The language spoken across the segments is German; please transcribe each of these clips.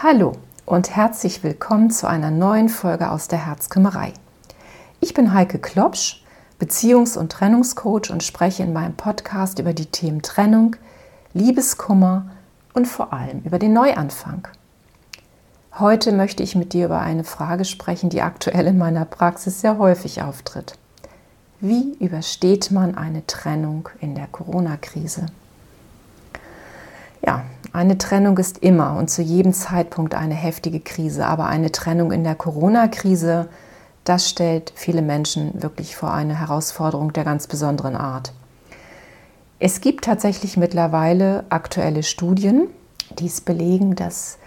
Hallo und herzlich willkommen zu einer neuen Folge aus der Herzkümmerei. Ich bin Heike Klopsch, Beziehungs- und Trennungscoach und spreche in meinem Podcast über die Themen Trennung, Liebeskummer und vor allem über den Neuanfang. Heute möchte ich mit dir über eine Frage sprechen, die aktuell in meiner Praxis sehr häufig auftritt. Wie übersteht man eine Trennung in der Corona-Krise? Ja, eine Trennung ist immer und zu jedem Zeitpunkt eine heftige Krise, aber eine Trennung in der Corona-Krise, das stellt viele Menschen wirklich vor eine Herausforderung der ganz besonderen Art. Es gibt tatsächlich mittlerweile aktuelle Studien, die es belegen, dass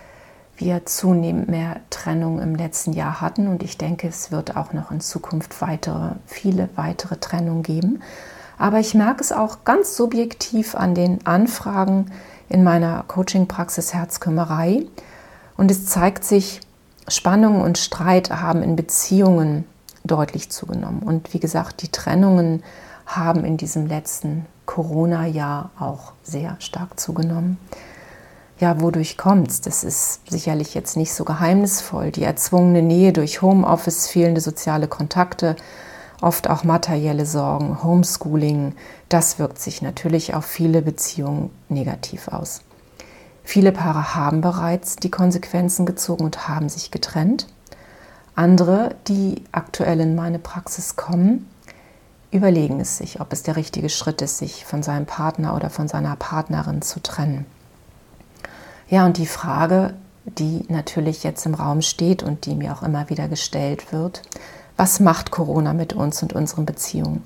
wir zunehmend mehr Trennung im letzten Jahr hatten und ich denke, es wird auch noch in Zukunft weitere, viele weitere Trennungen geben. Aber ich merke es auch ganz subjektiv an den Anfragen, in meiner Coaching-Praxis Herzkümmerei. Und es zeigt sich, Spannung und Streit haben in Beziehungen deutlich zugenommen. Und wie gesagt, die Trennungen haben in diesem letzten Corona-Jahr auch sehr stark zugenommen. Ja, wodurch kommt es? Das ist sicherlich jetzt nicht so geheimnisvoll. Die erzwungene Nähe durch Homeoffice, fehlende soziale Kontakte, oft auch materielle Sorgen, Homeschooling, das wirkt sich natürlich auf viele Beziehungen negativ aus. Viele Paare haben bereits die Konsequenzen gezogen und haben sich getrennt. Andere, die aktuell in meine Praxis kommen, überlegen es sich, ob es der richtige Schritt ist, sich von seinem Partner oder von seiner Partnerin zu trennen. Ja, und die Frage, die natürlich jetzt im Raum steht und die mir auch immer wieder gestellt wird, was macht Corona mit uns und unseren Beziehungen?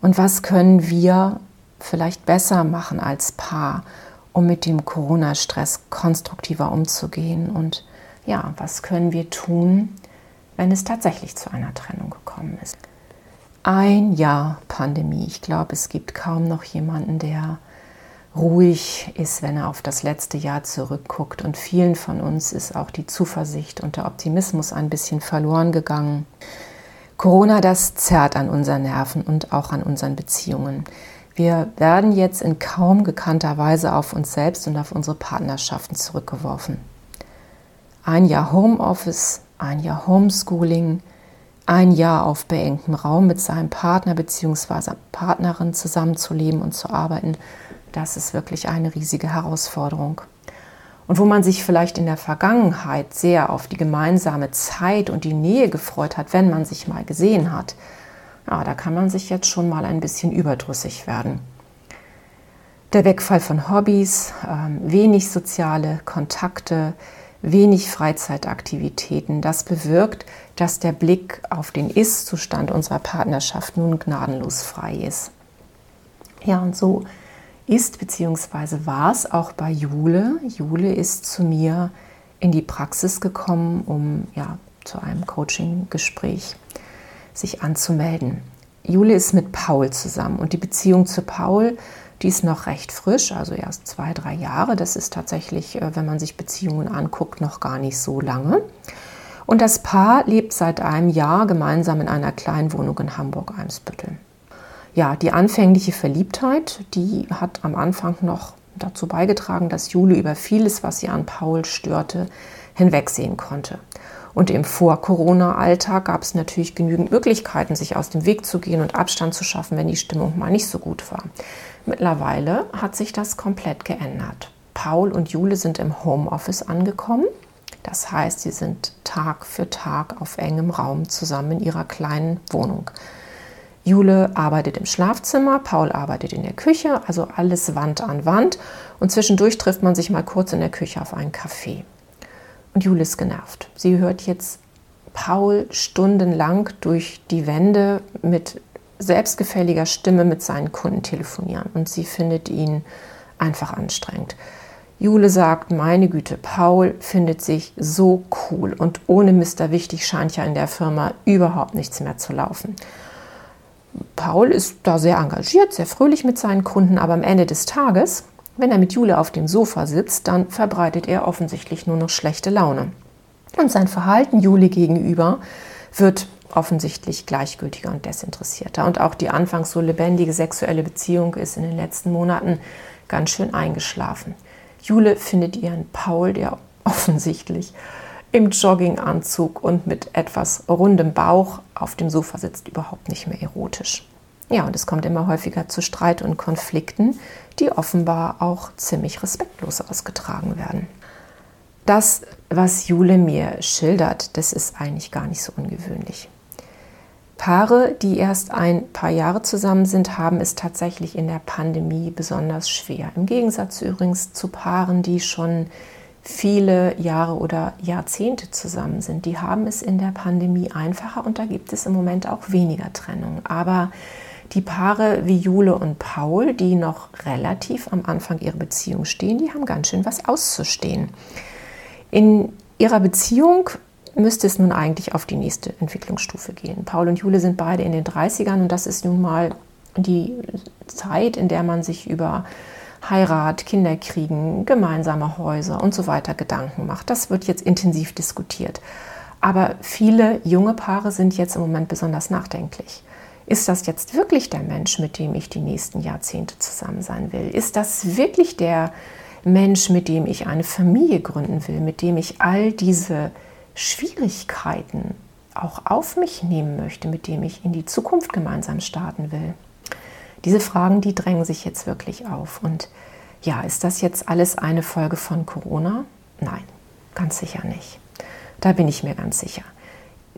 Und was können wir vielleicht besser machen als Paar, um mit dem Corona-Stress konstruktiver umzugehen? Und ja, was können wir tun, wenn es tatsächlich zu einer Trennung gekommen ist? Ein Jahr Pandemie. Ich glaube, es gibt kaum noch jemanden, der ruhig ist, wenn er auf das letzte Jahr zurückguckt. Und vielen von uns ist auch die Zuversicht und der Optimismus ein bisschen verloren gegangen. Corona, das zerrt an unseren Nerven und auch an unseren Beziehungen. Wir werden jetzt in kaum gekannter Weise auf uns selbst und auf unsere Partnerschaften zurückgeworfen. Ein Jahr Homeoffice, ein Jahr Homeschooling, ein Jahr auf beengtem Raum mit seinem Partner bzw. Partnerin zusammenzuleben und zu arbeiten, das ist wirklich eine riesige Herausforderung. Und wo man sich vielleicht in der Vergangenheit sehr auf die gemeinsame Zeit und die Nähe gefreut hat, wenn man sich mal gesehen hat, ja, da kann man sich jetzt schon mal ein bisschen überdrüssig werden. Der Wegfall von Hobbys, ähm, wenig soziale Kontakte, wenig Freizeitaktivitäten, das bewirkt, dass der Blick auf den Ist-Zustand unserer Partnerschaft nun gnadenlos frei ist. Ja, und so ist bzw. war es auch bei Jule. Jule ist zu mir in die Praxis gekommen, um ja, zu einem Coaching-Gespräch sich anzumelden. Jule ist mit Paul zusammen und die Beziehung zu Paul, die ist noch recht frisch, also erst zwei, drei Jahre. Das ist tatsächlich, äh, wenn man sich Beziehungen anguckt, noch gar nicht so lange. Und das Paar lebt seit einem Jahr gemeinsam in einer kleinen Wohnung in Hamburg-Eimsbüttel ja, die anfängliche Verliebtheit, die hat am Anfang noch dazu beigetragen, dass Jule über vieles, was sie an Paul störte, hinwegsehen konnte. Und im Vor-Corona-Alltag gab es natürlich genügend Möglichkeiten, sich aus dem Weg zu gehen und Abstand zu schaffen, wenn die Stimmung mal nicht so gut war. Mittlerweile hat sich das komplett geändert. Paul und Jule sind im Homeoffice angekommen. Das heißt, sie sind Tag für Tag auf engem Raum zusammen in ihrer kleinen Wohnung. Jule arbeitet im Schlafzimmer, Paul arbeitet in der Küche, also alles Wand an Wand. Und zwischendurch trifft man sich mal kurz in der Küche auf einen Kaffee. Und Jule ist genervt. Sie hört jetzt Paul stundenlang durch die Wände mit selbstgefälliger Stimme mit seinen Kunden telefonieren. Und sie findet ihn einfach anstrengend. Jule sagt, meine Güte, Paul findet sich so cool und ohne Mr. Wichtig scheint ja in der Firma überhaupt nichts mehr zu laufen. Paul ist da sehr engagiert, sehr fröhlich mit seinen Kunden, aber am Ende des Tages, wenn er mit Jule auf dem Sofa sitzt, dann verbreitet er offensichtlich nur noch schlechte Laune. Und sein Verhalten Jule gegenüber wird offensichtlich gleichgültiger und desinteressierter. Und auch die anfangs so lebendige sexuelle Beziehung ist in den letzten Monaten ganz schön eingeschlafen. Jule findet ihren Paul, der offensichtlich im Jogginganzug und mit etwas rundem Bauch auf dem Sofa sitzt, überhaupt nicht mehr erotisch. Ja, und es kommt immer häufiger zu Streit und Konflikten, die offenbar auch ziemlich respektlos ausgetragen werden. Das, was Jule mir schildert, das ist eigentlich gar nicht so ungewöhnlich. Paare, die erst ein paar Jahre zusammen sind, haben es tatsächlich in der Pandemie besonders schwer. Im Gegensatz übrigens zu Paaren, die schon viele Jahre oder Jahrzehnte zusammen sind. Die haben es in der Pandemie einfacher und da gibt es im Moment auch weniger Trennung. Aber die Paare wie Jule und Paul, die noch relativ am Anfang ihrer Beziehung stehen, die haben ganz schön was auszustehen. In ihrer Beziehung müsste es nun eigentlich auf die nächste Entwicklungsstufe gehen. Paul und Jule sind beide in den 30ern und das ist nun mal die Zeit, in der man sich über Heirat, Kinder kriegen, gemeinsame Häuser und so weiter Gedanken macht. Das wird jetzt intensiv diskutiert. Aber viele junge Paare sind jetzt im Moment besonders nachdenklich. Ist das jetzt wirklich der Mensch, mit dem ich die nächsten Jahrzehnte zusammen sein will? Ist das wirklich der Mensch, mit dem ich eine Familie gründen will, mit dem ich all diese Schwierigkeiten auch auf mich nehmen möchte, mit dem ich in die Zukunft gemeinsam starten will? Diese Fragen, die drängen sich jetzt wirklich auf. Und ja, ist das jetzt alles eine Folge von Corona? Nein, ganz sicher nicht. Da bin ich mir ganz sicher.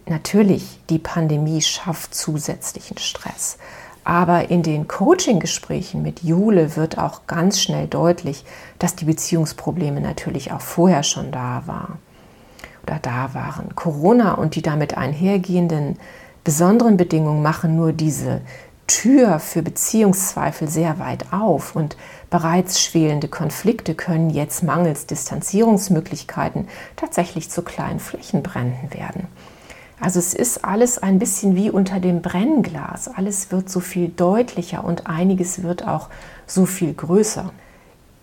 Natürlich, die Pandemie schafft zusätzlichen Stress. Aber in den Coaching-Gesprächen mit Jule wird auch ganz schnell deutlich, dass die Beziehungsprobleme natürlich auch vorher schon da waren oder da waren. Corona und die damit einhergehenden besonderen Bedingungen machen nur diese Tür für Beziehungszweifel sehr weit auf und bereits schwelende Konflikte können jetzt mangels Distanzierungsmöglichkeiten tatsächlich zu kleinen Flächenbränden werden. Also es ist alles ein bisschen wie unter dem Brennglas. Alles wird so viel deutlicher und einiges wird auch so viel größer.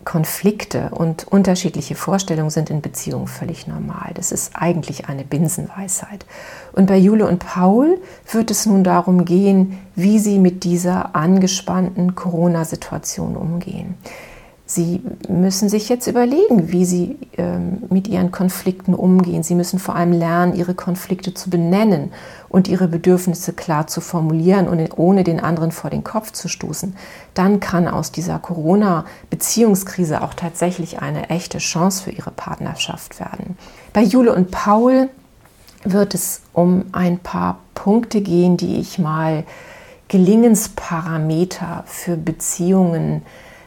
Konflikte und unterschiedliche Vorstellungen sind in Beziehungen völlig normal. Das ist eigentlich eine Binsenweisheit. Und bei Jule und Paul wird es nun darum gehen, wie sie mit dieser angespannten Corona-Situation umgehen. Sie müssen sich jetzt überlegen, wie Sie ähm, mit Ihren Konflikten umgehen. Sie müssen vor allem lernen, Ihre Konflikte zu benennen und Ihre Bedürfnisse klar zu formulieren und ohne den anderen vor den Kopf zu stoßen. Dann kann aus dieser Corona-Beziehungskrise auch tatsächlich eine echte Chance für Ihre Partnerschaft werden. Bei Jule und Paul wird es um ein paar Punkte gehen, die ich mal Gelingensparameter für Beziehungen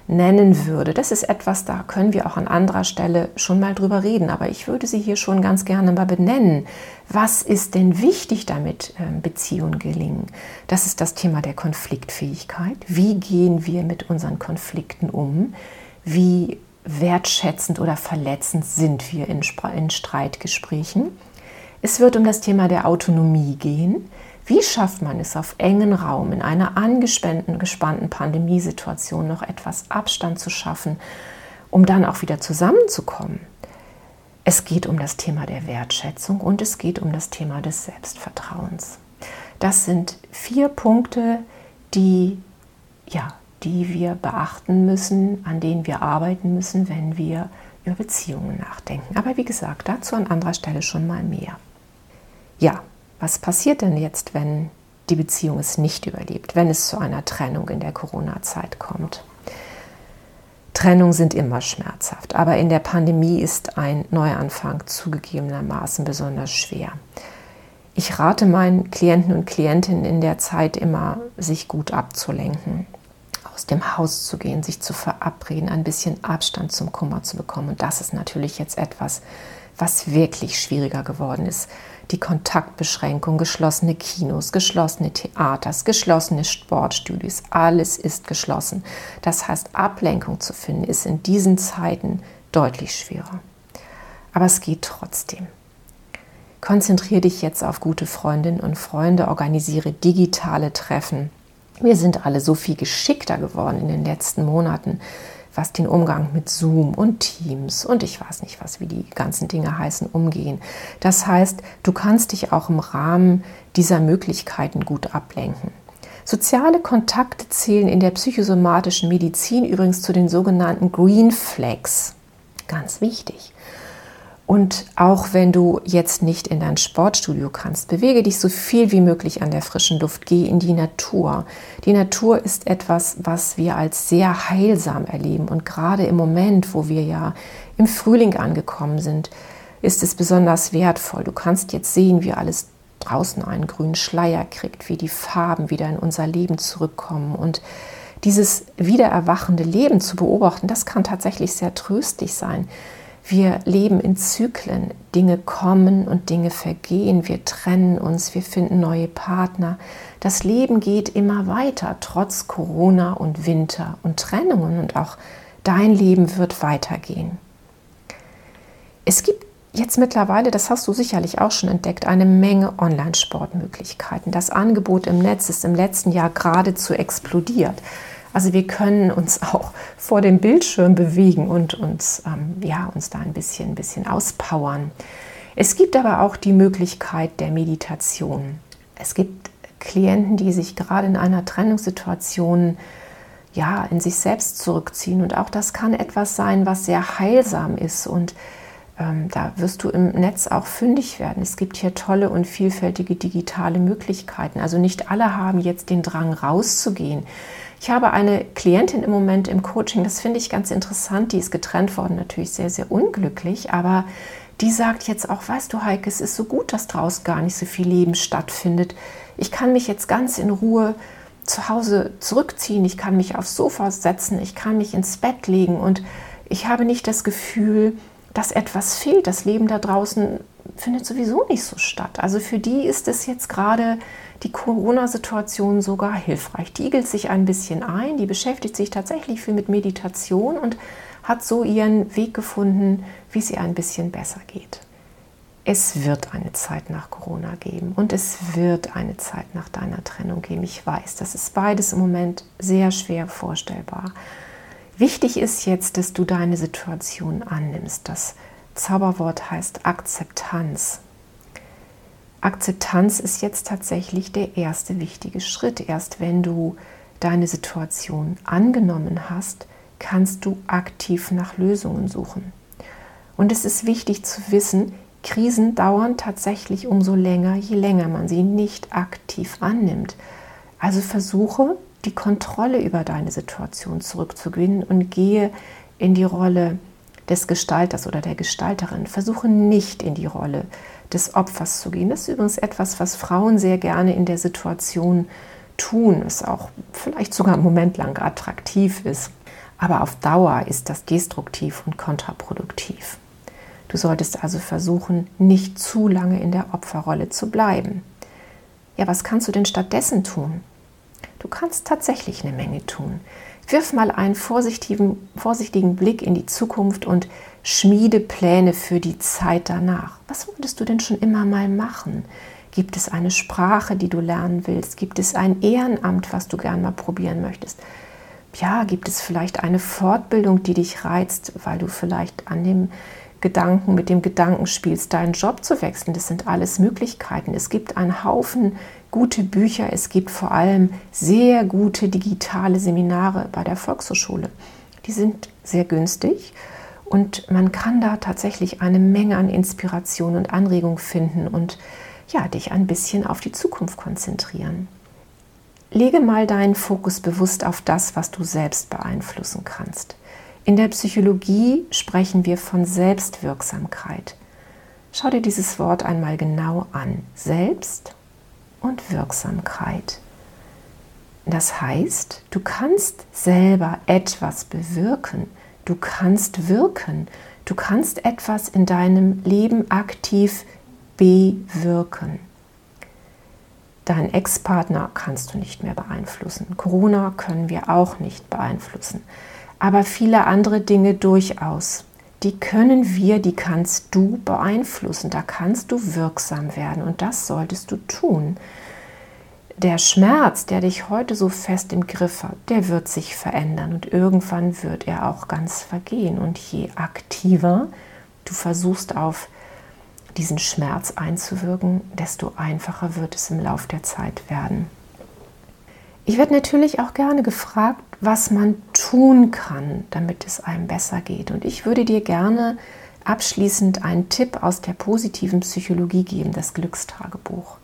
nennen würde. Das ist etwas, da können wir auch an anderer Stelle schon mal drüber reden, aber ich würde sie hier schon ganz gerne mal benennen. Was ist denn wichtig, damit ähm, Beziehungen gelingen? Das ist das Thema der Konfliktfähigkeit. Wie gehen wir mit unseren Konflikten um? Wie wertschätzend oder verletzend sind wir in, in Streitgesprächen? Es wird um das Thema der Autonomie gehen. Wie schafft man es auf engen Raum in einer angespannten, gespannten Pandemiesituation noch etwas Abstand zu schaffen, um dann auch wieder zusammenzukommen? Es geht um das Thema der Wertschätzung und es geht um das Thema des Selbstvertrauens. Das sind vier Punkte, die, ja, die wir beachten müssen, an denen wir arbeiten müssen, wenn wir über Beziehungen nachdenken. Aber wie gesagt, dazu an anderer Stelle schon mal mehr. Ja, was passiert denn jetzt, wenn die Beziehung es nicht überlebt, wenn es zu einer Trennung in der Corona-Zeit kommt? Trennungen sind immer schmerzhaft, aber in der Pandemie ist ein Neuanfang zugegebenermaßen besonders schwer. Ich rate meinen Klienten und Klientinnen in der Zeit immer, sich gut abzulenken, aus dem Haus zu gehen, sich zu verabreden, ein bisschen Abstand zum Kummer zu bekommen. Und das ist natürlich jetzt etwas, was wirklich schwieriger geworden ist die Kontaktbeschränkung, geschlossene Kinos, geschlossene Theaters, geschlossene Sportstudios, alles ist geschlossen. Das heißt, Ablenkung zu finden ist in diesen Zeiten deutlich schwerer. Aber es geht trotzdem. Konzentriere dich jetzt auf gute Freundinnen und Freunde, organisiere digitale Treffen. Wir sind alle so viel geschickter geworden in den letzten Monaten was den Umgang mit Zoom und Teams und ich weiß nicht was, wie die ganzen Dinge heißen, umgehen. Das heißt, du kannst dich auch im Rahmen dieser Möglichkeiten gut ablenken. Soziale Kontakte zählen in der psychosomatischen Medizin übrigens zu den sogenannten Green Flags. Ganz wichtig. Und auch wenn du jetzt nicht in dein Sportstudio kannst, bewege dich so viel wie möglich an der frischen Luft, geh in die Natur. Die Natur ist etwas, was wir als sehr heilsam erleben. Und gerade im Moment, wo wir ja im Frühling angekommen sind, ist es besonders wertvoll. Du kannst jetzt sehen, wie alles draußen einen grünen Schleier kriegt, wie die Farben wieder in unser Leben zurückkommen. Und dieses wiedererwachende Leben zu beobachten, das kann tatsächlich sehr tröstlich sein. Wir leben in Zyklen. Dinge kommen und Dinge vergehen. Wir trennen uns, wir finden neue Partner. Das Leben geht immer weiter, trotz Corona und Winter und Trennungen. Und auch dein Leben wird weitergehen. Es gibt jetzt mittlerweile, das hast du sicherlich auch schon entdeckt, eine Menge Online-Sportmöglichkeiten. Das Angebot im Netz ist im letzten Jahr geradezu explodiert. Also wir können uns auch vor dem Bildschirm bewegen und uns, ähm, ja, uns da ein bisschen, ein bisschen auspowern. Es gibt aber auch die Möglichkeit der Meditation. Es gibt Klienten, die sich gerade in einer Trennungssituation ja, in sich selbst zurückziehen. Und auch das kann etwas sein, was sehr heilsam ist. Und ähm, da wirst du im Netz auch fündig werden. Es gibt hier tolle und vielfältige digitale Möglichkeiten. Also nicht alle haben jetzt den Drang rauszugehen. Ich habe eine Klientin im Moment im Coaching, das finde ich ganz interessant, die ist getrennt worden, natürlich sehr, sehr unglücklich, aber die sagt jetzt auch, weißt du, Heike, es ist so gut, dass draußen gar nicht so viel Leben stattfindet. Ich kann mich jetzt ganz in Ruhe zu Hause zurückziehen, ich kann mich aufs Sofa setzen, ich kann mich ins Bett legen und ich habe nicht das Gefühl, dass etwas fehlt. Das Leben da draußen findet sowieso nicht so statt. Also für die ist es jetzt gerade die Corona-Situation sogar hilfreich. Die igelt sich ein bisschen ein, die beschäftigt sich tatsächlich viel mit Meditation und hat so ihren Weg gefunden, wie es ihr ein bisschen besser geht. Es wird eine Zeit nach Corona geben und es wird eine Zeit nach deiner Trennung geben. Ich weiß, das ist beides im Moment sehr schwer vorstellbar. Wichtig ist jetzt, dass du deine Situation annimmst. Das Zauberwort heißt Akzeptanz. Akzeptanz ist jetzt tatsächlich der erste wichtige Schritt. Erst wenn du deine Situation angenommen hast, kannst du aktiv nach Lösungen suchen. Und es ist wichtig zu wissen, Krisen dauern tatsächlich umso länger, je länger man sie nicht aktiv annimmt. Also versuche die Kontrolle über deine Situation zurückzugewinnen und gehe in die Rolle des Gestalters oder der Gestalterin. Versuche nicht in die Rolle des Opfers zu gehen. Das ist übrigens etwas, was Frauen sehr gerne in der Situation tun, es auch vielleicht sogar einen Moment lang attraktiv ist. Aber auf Dauer ist das destruktiv und kontraproduktiv. Du solltest also versuchen, nicht zu lange in der Opferrolle zu bleiben. Ja, was kannst du denn stattdessen tun? Du kannst tatsächlich eine Menge tun. Wirf mal einen vorsichtigen, vorsichtigen Blick in die Zukunft und schmiede Pläne für die Zeit danach. Was wolltest du denn schon immer mal machen? Gibt es eine Sprache, die du lernen willst? Gibt es ein Ehrenamt, was du gern mal probieren möchtest? Ja, gibt es vielleicht eine Fortbildung, die dich reizt, weil du vielleicht an dem Gedanken, mit dem Gedanken spielst, deinen Job zu wechseln. Das sind alles Möglichkeiten. Es gibt einen Haufen gute Bücher. Es gibt vor allem sehr gute digitale Seminare bei der Volkshochschule. Die sind sehr günstig und man kann da tatsächlich eine Menge an Inspiration und Anregung finden und ja, dich ein bisschen auf die Zukunft konzentrieren. Lege mal deinen Fokus bewusst auf das, was du selbst beeinflussen kannst. In der Psychologie sprechen wir von Selbstwirksamkeit. Schau dir dieses Wort einmal genau an. Selbst und Wirksamkeit. Das heißt, du kannst selber etwas bewirken, du kannst wirken, du kannst etwas in deinem Leben aktiv bewirken. Deinen Ex-Partner kannst du nicht mehr beeinflussen. Corona können wir auch nicht beeinflussen. Aber viele andere Dinge durchaus die können wir, die kannst du beeinflussen. Da kannst du wirksam werden und das solltest du tun. Der Schmerz, der dich heute so fest im Griff hat, der wird sich verändern und irgendwann wird er auch ganz vergehen. Und je aktiver du versuchst auf diesen Schmerz einzuwirken, desto einfacher wird es im Lauf der Zeit werden. Ich werde natürlich auch gerne gefragt, was man tun kann, damit es einem besser geht. Und ich würde dir gerne abschließend einen Tipp aus der positiven Psychologie geben, das Glückstagebuch.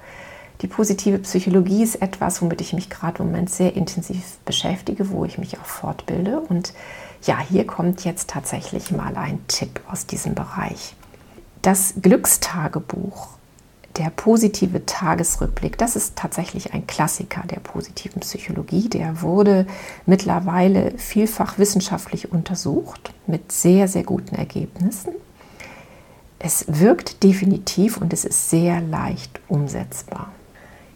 Die positive Psychologie ist etwas, womit ich mich gerade im Moment sehr intensiv beschäftige, wo ich mich auch fortbilde. Und ja, hier kommt jetzt tatsächlich mal ein Tipp aus diesem Bereich. Das Glückstagebuch, der positive Tagesrückblick, das ist tatsächlich ein Klassiker der positiven Psychologie. Der wurde mittlerweile vielfach wissenschaftlich untersucht mit sehr, sehr guten Ergebnissen. Es wirkt definitiv und es ist sehr leicht umsetzbar.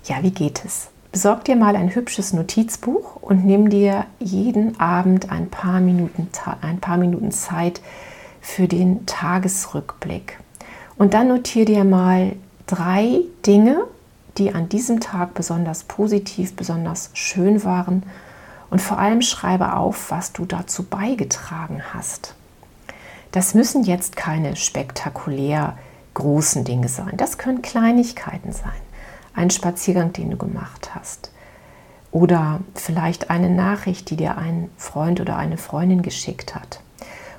Ja, wie geht es? Besorg dir mal ein hübsches Notizbuch und nimm dir jeden Abend ein paar Minuten, ein paar Minuten Zeit für den Tagesrückblick. Und dann notiere dir mal drei Dinge, die an diesem Tag besonders positiv, besonders schön waren. Und vor allem schreibe auf, was du dazu beigetragen hast. Das müssen jetzt keine spektakulär großen Dinge sein. Das können Kleinigkeiten sein ein Spaziergang, den du gemacht hast. Oder vielleicht eine Nachricht, die dir ein Freund oder eine Freundin geschickt hat.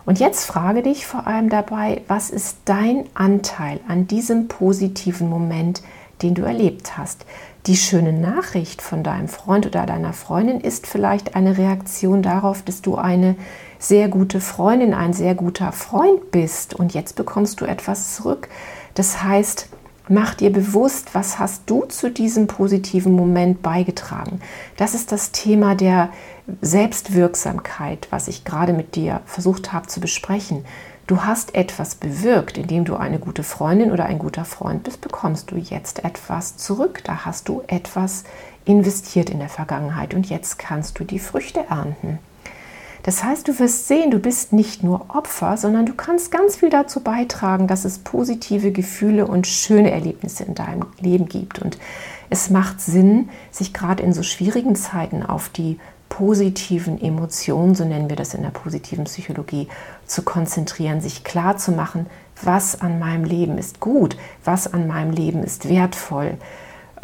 Und jetzt frage dich vor allem dabei, was ist dein Anteil an diesem positiven Moment, den du erlebt hast? Die schöne Nachricht von deinem Freund oder deiner Freundin ist vielleicht eine Reaktion darauf, dass du eine sehr gute Freundin, ein sehr guter Freund bist und jetzt bekommst du etwas zurück. Das heißt, Mach dir bewusst, was hast du zu diesem positiven Moment beigetragen. Das ist das Thema der Selbstwirksamkeit, was ich gerade mit dir versucht habe zu besprechen. Du hast etwas bewirkt, indem du eine gute Freundin oder ein guter Freund bist, bekommst du jetzt etwas zurück. Da hast du etwas investiert in der Vergangenheit und jetzt kannst du die Früchte ernten. Das heißt, du wirst sehen, du bist nicht nur Opfer, sondern du kannst ganz viel dazu beitragen, dass es positive Gefühle und schöne Erlebnisse in deinem Leben gibt. Und es macht Sinn, sich gerade in so schwierigen Zeiten auf die positiven Emotionen, so nennen wir das in der positiven Psychologie, zu konzentrieren, sich klar zu machen, was an meinem Leben ist gut, was an meinem Leben ist wertvoll,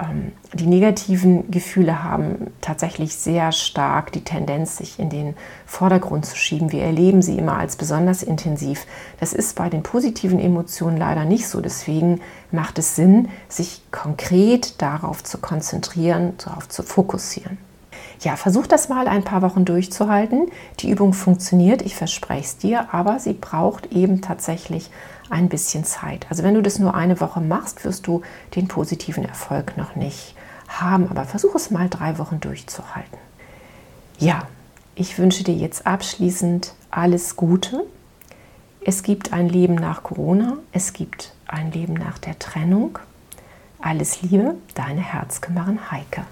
ähm, die negativen Gefühle haben tatsächlich sehr stark die Tendenz, sich in den Vordergrund zu schieben. Wir erleben sie immer als besonders intensiv. Das ist bei den positiven Emotionen leider nicht so. Deswegen macht es Sinn, sich konkret darauf zu konzentrieren, darauf zu fokussieren. Ja, versuch das mal ein paar Wochen durchzuhalten. Die Übung funktioniert, ich verspreche es dir, aber sie braucht eben tatsächlich ein bisschen Zeit. Also wenn du das nur eine Woche machst, wirst du den positiven Erfolg noch nicht haben. Aber versuch es mal drei Wochen durchzuhalten. Ja, ich wünsche dir jetzt abschließend alles Gute. Es gibt ein Leben nach Corona, es gibt ein Leben nach der Trennung. Alles Liebe, deine Herzkümmerin Heike.